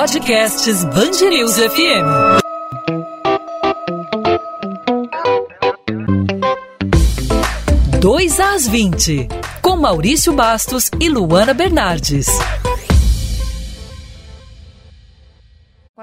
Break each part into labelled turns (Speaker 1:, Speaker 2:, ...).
Speaker 1: Podcasts Bangerils FM. Dois às 20, com Maurício Bastos e Luana Bernardes.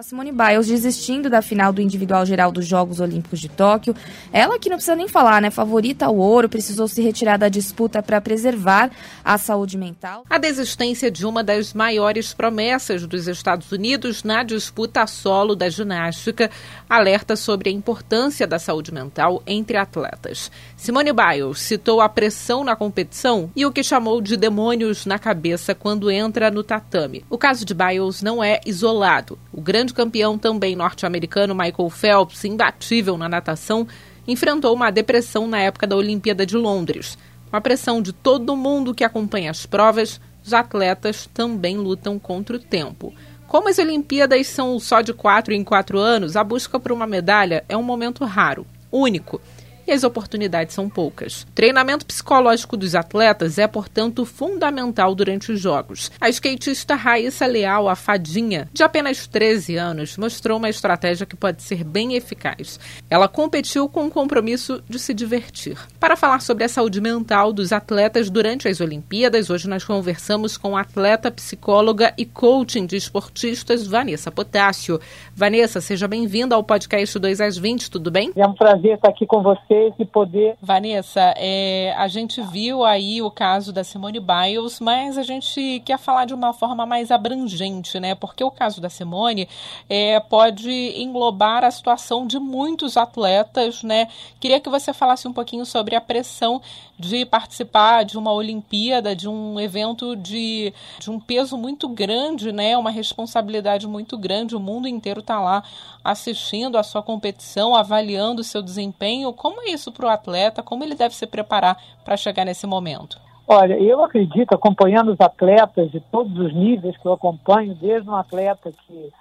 Speaker 2: Simone Biles desistindo da final do individual geral dos Jogos Olímpicos de Tóquio, ela que não precisa nem falar, né? Favorita ao ouro, precisou se retirar da disputa para preservar a saúde mental.
Speaker 3: A desistência de uma das maiores promessas dos Estados Unidos na disputa solo da ginástica alerta sobre a importância da saúde mental entre atletas. Simone Biles citou a pressão na competição e o que chamou de demônios na cabeça quando entra no tatame. O caso de Biles não é isolado. O grande campeão também norte-americano Michael Phelps, imbatível na natação, enfrentou uma depressão na época da Olimpíada de Londres. Com a pressão de todo mundo que acompanha as provas, os atletas também lutam contra o tempo. Como as Olimpíadas são só de quatro em quatro anos, a busca por uma medalha é um momento raro, único e as oportunidades são poucas. Treinamento psicológico dos atletas é, portanto, fundamental durante os Jogos. A skatista Raíssa Leal, a fadinha, de apenas 13 anos, mostrou uma estratégia que pode ser bem eficaz. Ela competiu com o compromisso de se divertir. Para falar sobre a saúde mental dos atletas durante as Olimpíadas, hoje nós conversamos com a atleta, psicóloga e coaching de esportistas Vanessa Potássio. Vanessa, seja bem-vinda ao podcast 2 às 20, tudo bem?
Speaker 4: É um prazer estar aqui com você esse poder.
Speaker 3: Vanessa, é, a gente viu aí o caso da Simone Biles, mas a gente quer falar de uma forma mais abrangente, né? Porque o caso da Simone é, pode englobar a situação de muitos atletas, né? Queria que você falasse um pouquinho sobre a pressão de participar de uma Olimpíada, de um evento de, de um peso muito grande, né? Uma responsabilidade muito grande. O mundo inteiro está lá assistindo a sua competição, avaliando o seu desempenho. Como isso para o atleta? Como ele deve se preparar para chegar nesse momento?
Speaker 4: Olha, eu acredito, acompanhando os atletas de todos os níveis que eu acompanho, desde um atleta que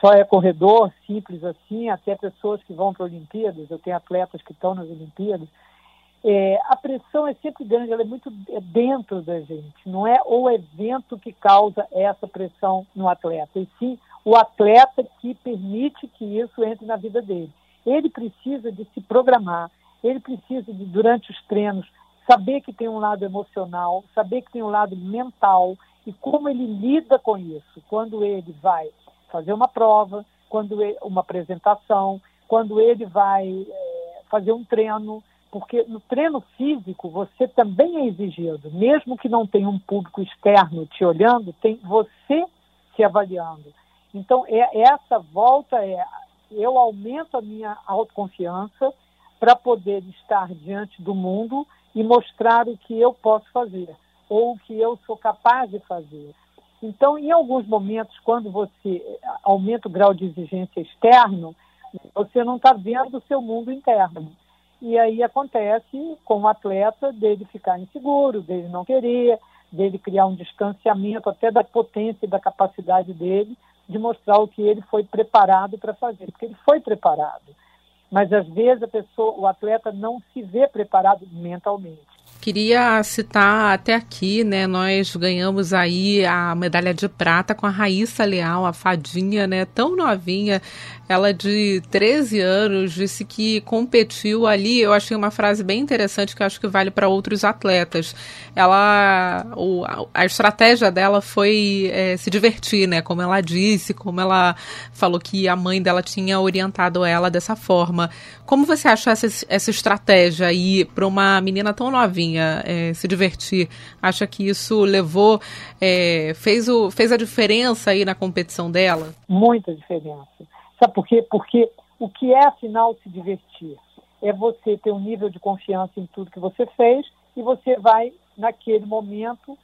Speaker 4: só é corredor, simples assim, até pessoas que vão para Olimpíadas, eu tenho atletas que estão nas Olimpíadas, é, a pressão é sempre grande, ela é muito dentro da gente, não é o evento que causa essa pressão no atleta, e sim o atleta que permite que isso entre na vida dele. Ele precisa de se programar, ele precisa de, durante os treinos, saber que tem um lado emocional, saber que tem um lado mental e como ele lida com isso. Quando ele vai fazer uma prova, quando ele, uma apresentação, quando ele vai é, fazer um treino, porque no treino físico você também é exigido, mesmo que não tenha um público externo te olhando, tem você se avaliando. Então, é, essa volta é, eu aumento a minha autoconfiança para poder estar diante do mundo e mostrar o que eu posso fazer, ou o que eu sou capaz de fazer. Então, em alguns momentos, quando você aumenta o grau de exigência externo, você não está vendo o seu mundo interno. E aí acontece com o atleta dele ficar inseguro, dele não querer, dele criar um distanciamento até da potência e da capacidade dele de mostrar o que ele foi preparado para fazer, porque ele foi preparado. Mas às vezes a pessoa, o atleta não se vê preparado mentalmente.
Speaker 3: Queria citar até aqui, né? Nós ganhamos aí a medalha de prata com a Raíssa Leal, a fadinha, né? Tão novinha, ela de 13 anos, disse que competiu ali. Eu achei uma frase bem interessante que acho que vale para outros atletas. Ela, o, a estratégia dela foi é, se divertir, né? Como ela disse, como ela falou que a mãe dela tinha orientado ela dessa forma. Como você acha essa, essa estratégia aí para uma menina tão novinha? é, se divertir. Acha que isso levou, é, fez, o, fez a diferença aí na competição dela?
Speaker 4: Muita diferença. Sabe por quê? Porque o que é, afinal, se divertir? É você ter um nível de confiança em tudo que você fez e você vai, naquele momento,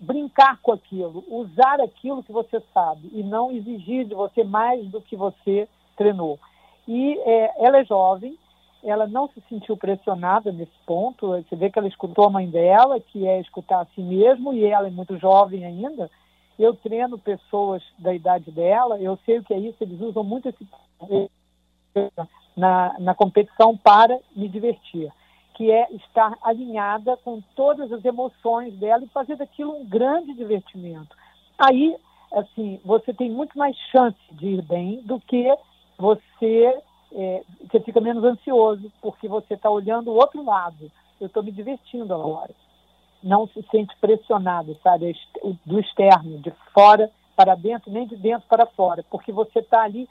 Speaker 4: brincar com aquilo, usar aquilo que você sabe e não exigir de você mais do que você treinou. E é, ela é jovem, ela não se sentiu pressionada nesse ponto. Você vê que ela escutou a mãe dela, que é escutar a si mesmo, e ela é muito jovem ainda. Eu treino pessoas da idade dela, eu sei o que é isso, eles usam muito esse na, na competição para me divertir, que é estar alinhada com todas as emoções dela e fazer daquilo um grande divertimento. Aí assim, você tem muito mais chance de ir bem do que você, é, você fica menos ansioso, porque você está olhando o outro lado. Eu estou me divertindo agora. Não se sente pressionado, sabe, do externo, de fora para dentro, nem de dentro para fora, porque você está ali,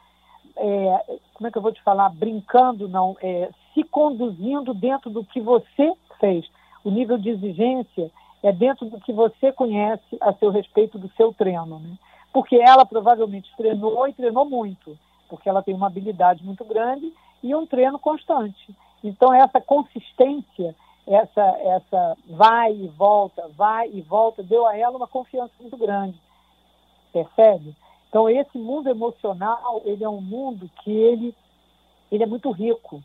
Speaker 4: é, como é que eu vou te falar, brincando, não, é, se conduzindo dentro do que você fez. O nível de exigência é dentro do que você conhece a seu respeito do seu treino, né? Porque ela provavelmente treinou e treinou muito, porque ela tem uma habilidade muito grande e um treino constante. Então essa consistência, essa essa vai e volta, vai e volta, deu a ela uma confiança muito grande. Percebe? Então esse mundo emocional, ele é um mundo que ele ele é muito rico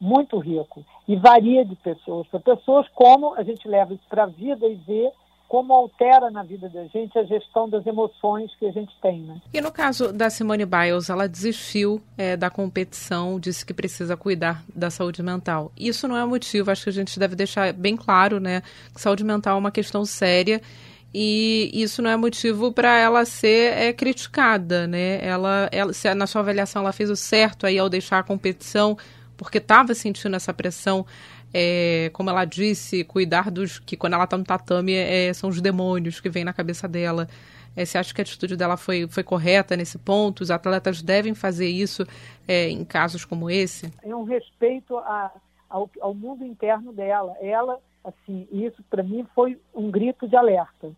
Speaker 4: muito rico e varia de pessoas para pessoas, como a gente leva isso para a vida e vê como altera na vida da gente a gestão das emoções que a gente tem. Né?
Speaker 3: E no caso da Simone Biles, ela desistiu é, da competição, disse que precisa cuidar da saúde mental. Isso não é motivo, acho que a gente deve deixar bem claro, né, que saúde mental é uma questão séria e isso não é motivo para ela ser é, criticada, né? Ela, ela, se na sua avaliação ela fez o certo aí ao deixar a competição porque estava sentindo essa pressão. É, como ela disse, cuidar dos. que quando ela está no tatame é, são os demônios que vêm na cabeça dela. É, você acha que a atitude dela foi, foi correta nesse ponto? Os atletas devem fazer isso é, em casos como esse?
Speaker 4: É um respeito a, ao, ao mundo interno dela. Ela, assim, isso para mim foi um grito de alerta.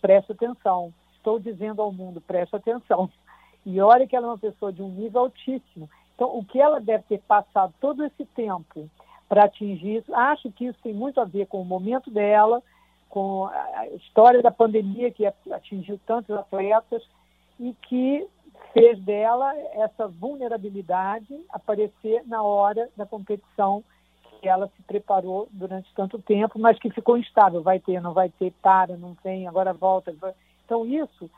Speaker 4: Preste atenção. Estou dizendo ao mundo, preste atenção. E olha que ela é uma pessoa de um nível altíssimo. Então, o que ela deve ter passado todo esse tempo para atingir isso, acho que isso tem muito a ver com o momento dela, com a história da pandemia que atingiu tantos atletas e que fez dela essa vulnerabilidade aparecer na hora da competição que ela se preparou durante tanto tempo, mas que ficou instável, vai ter, não vai ter, para, não tem, agora volta. Então isso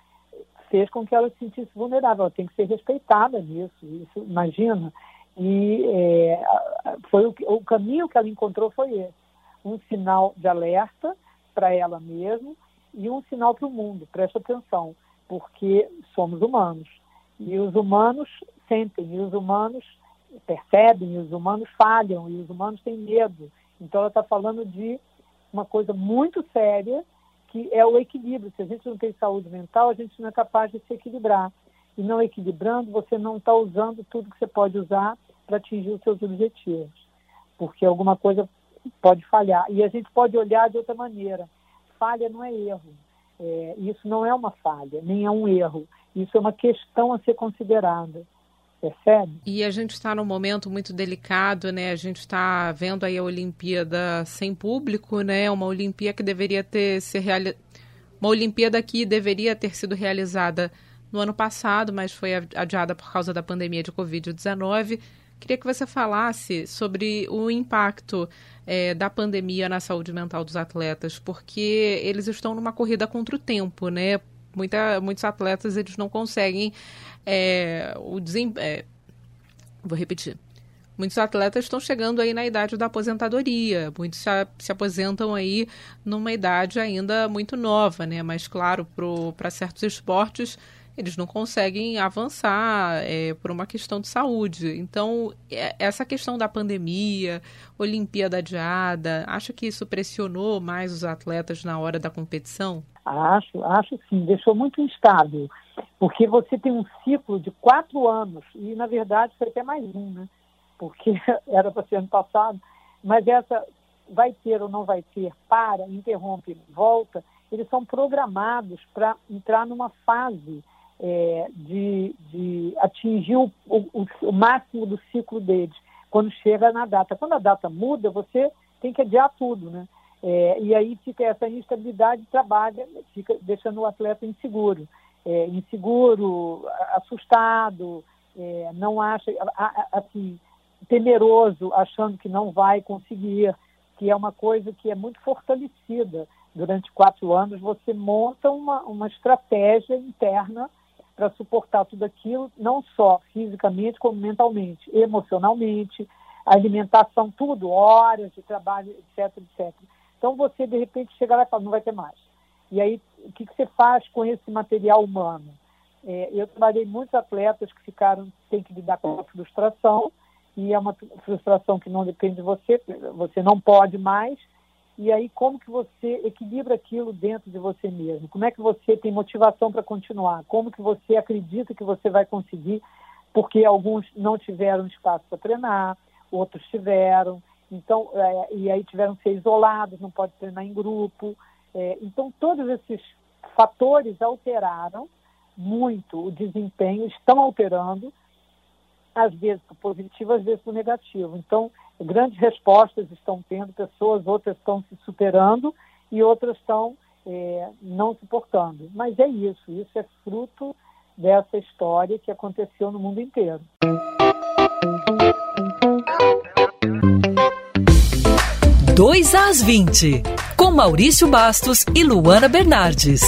Speaker 4: fez com que ela se sentisse vulnerável. Ela tem que ser respeitada nisso, isso, imagina. E é, foi o, o caminho que ela encontrou foi esse, um sinal de alerta para ela mesma e um sinal para o mundo. Presta atenção, porque somos humanos e os humanos sentem, e os humanos percebem, e os humanos falham, e os humanos têm medo. Então ela está falando de uma coisa muito séria que é o equilíbrio. Se a gente não tem saúde mental, a gente não é capaz de se equilibrar. E não equilibrando, você não está usando tudo que você pode usar para atingir os seus objetivos. Porque alguma coisa pode falhar. E a gente pode olhar de outra maneira. Falha não é erro. É, isso não é uma falha, nem é um erro. Isso é uma questão a ser considerada percebe?
Speaker 3: E a gente está num momento muito delicado, né? A gente está vendo aí a Olimpíada sem público, né? Uma Olimpíada que deveria ter ser reali... uma Olimpíada que deveria ter sido realizada no ano passado, mas foi adiada por causa da pandemia de Covid-19. Queria que você falasse sobre o impacto é, da pandemia na saúde mental dos atletas, porque eles estão numa corrida contra o tempo, né? Muita, muitos atletas eles não conseguem é, o desem... É, vou repetir. Muitos atletas estão chegando aí na idade da aposentadoria, muitos se, se aposentam aí numa idade ainda muito nova, né? Mas, claro, para certos esportes, eles não conseguem avançar é, por uma questão de saúde. Então, é, essa questão da pandemia, Olimpíada adiada, acha que isso pressionou mais os atletas na hora da competição?
Speaker 4: Acho, acho sim, deixou muito instável, porque você tem um ciclo de quatro anos, e na verdade foi até mais um, né? Porque era para ser ano passado, mas essa vai ter ou não vai ter, para, interrompe, volta, eles são programados para entrar numa fase é, de, de, atingir o, o, o, máximo do ciclo deles, quando chega na data. Quando a data muda, você tem que adiar tudo, né? É, e aí fica essa instabilidade trabalha, fica deixando o atleta inseguro, é, inseguro, assustado, é, não acha, assim, temeroso, achando que não vai conseguir, que é uma coisa que é muito fortalecida. Durante quatro anos, você monta uma, uma estratégia interna para suportar tudo aquilo, não só fisicamente, como mentalmente, emocionalmente, alimentação, tudo, horas de trabalho, etc, etc. Então você, de repente, chega lá e fala, não vai ter mais. E aí, o que, que você faz com esse material humano? É, eu trabalhei muitos atletas que ficaram, têm que lidar com a frustração, e é uma frustração que não depende de você, você não pode mais, e aí como que você equilibra aquilo dentro de você mesmo? Como é que você tem motivação para continuar? Como que você acredita que você vai conseguir? Porque alguns não tiveram espaço para treinar, outros tiveram, então é, e aí tiveram que ser isolados, não pode treinar em grupo. É, então todos esses fatores alteraram muito o desempenho, estão alterando, às vezes para o positivo, às vezes para o negativo. Então, grandes respostas estão tendo pessoas, outras estão se superando e outras estão é, não suportando. Mas é isso, isso é fruto dessa história que aconteceu no mundo inteiro.
Speaker 1: Dois às 20, com Maurício Bastos e Luana Bernardes.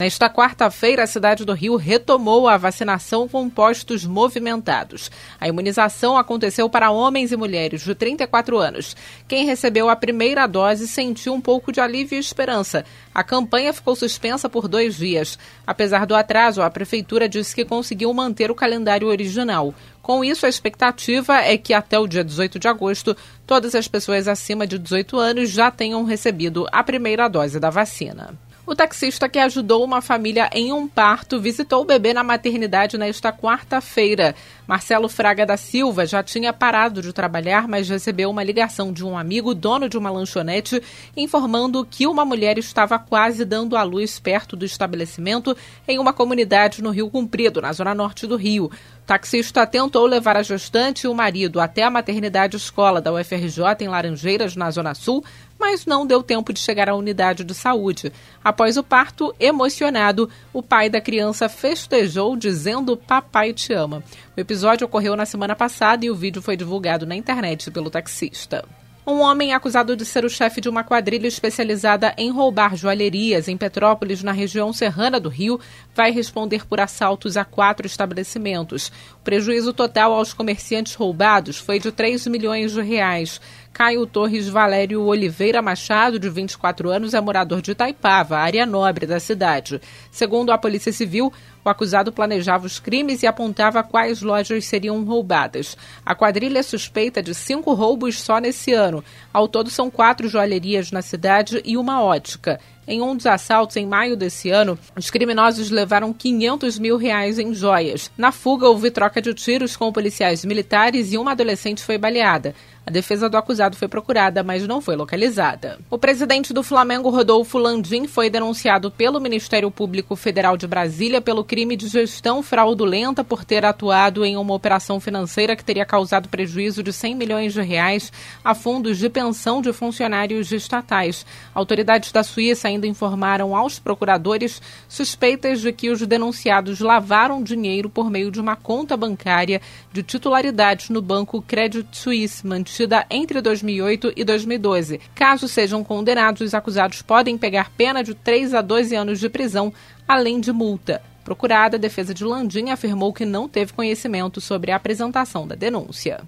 Speaker 3: Nesta quarta-feira, a cidade do Rio retomou a vacinação com postos movimentados. A imunização aconteceu para homens e mulheres de 34 anos. Quem recebeu a primeira dose sentiu um pouco de alívio e esperança. A campanha ficou suspensa por dois dias. Apesar do atraso, a prefeitura disse que conseguiu manter o calendário original. Com isso, a expectativa é que até o dia 18 de agosto, todas as pessoas acima de 18 anos já tenham recebido a primeira dose da vacina. O taxista que ajudou uma família em um parto visitou o bebê na maternidade nesta quarta-feira. Marcelo Fraga da Silva já tinha parado de trabalhar, mas recebeu uma ligação de um amigo, dono de uma lanchonete, informando que uma mulher estava quase dando à luz perto do estabelecimento em uma comunidade no Rio Comprido, na zona norte do Rio. O taxista tentou levar a gestante e o marido até a maternidade escola da UFRJ em Laranjeiras, na Zona Sul, mas não deu tempo de chegar à unidade de saúde. Após o parto, emocionado, o pai da criança festejou dizendo: Papai te ama. O episódio ocorreu na semana passada e o vídeo foi divulgado na internet pelo taxista. Um homem acusado de ser o chefe de uma quadrilha especializada em roubar joalherias em Petrópolis, na região serrana do Rio, vai responder por assaltos a quatro estabelecimentos. O prejuízo total aos comerciantes roubados foi de 3 milhões de reais. Caio Torres Valério Oliveira Machado, de 24 anos, é morador de Itaipava, área nobre da cidade. Segundo a Polícia Civil, o acusado planejava os crimes e apontava quais lojas seriam roubadas. A quadrilha é suspeita de cinco roubos só nesse ano. Ao todo, são quatro joalherias na cidade e uma ótica. Em um dos assaltos em maio desse ano, os criminosos levaram 500 mil reais em joias. Na fuga, houve troca de tiros com policiais militares e uma adolescente foi baleada. A defesa do acusado foi procurada, mas não foi localizada. O presidente do Flamengo, Rodolfo Landim, foi denunciado pelo Ministério Público Federal de Brasília pelo crime de gestão fraudulenta por ter atuado em uma operação financeira que teria causado prejuízo de 100 milhões de reais a fundos de pensão de funcionários estatais. Autoridades da Suíça ainda informaram aos procuradores suspeitas de que os denunciados lavaram dinheiro por meio de uma conta bancária de titularidade no banco Credit Suisse, mantida entre 2008 e 2012. Caso sejam condenados, os acusados podem pegar pena de 3 a 12 anos de prisão, além de multa. Procurada, a defesa de Landim afirmou que não teve conhecimento sobre a apresentação da denúncia.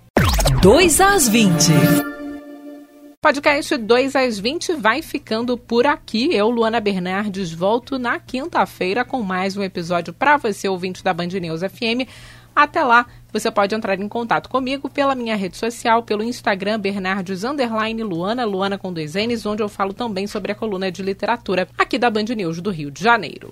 Speaker 1: 2 às 20.
Speaker 3: Podcast 2 às 20 vai ficando por aqui. Eu, Luana Bernardes, volto na quinta-feira com mais um episódio para você, ouvinte da Band News FM. Até lá, você pode entrar em contato comigo pela minha rede social, pelo Instagram Bernardes Luana, Luana com dois N's, onde eu falo também sobre a coluna de literatura aqui da Band News do Rio de Janeiro.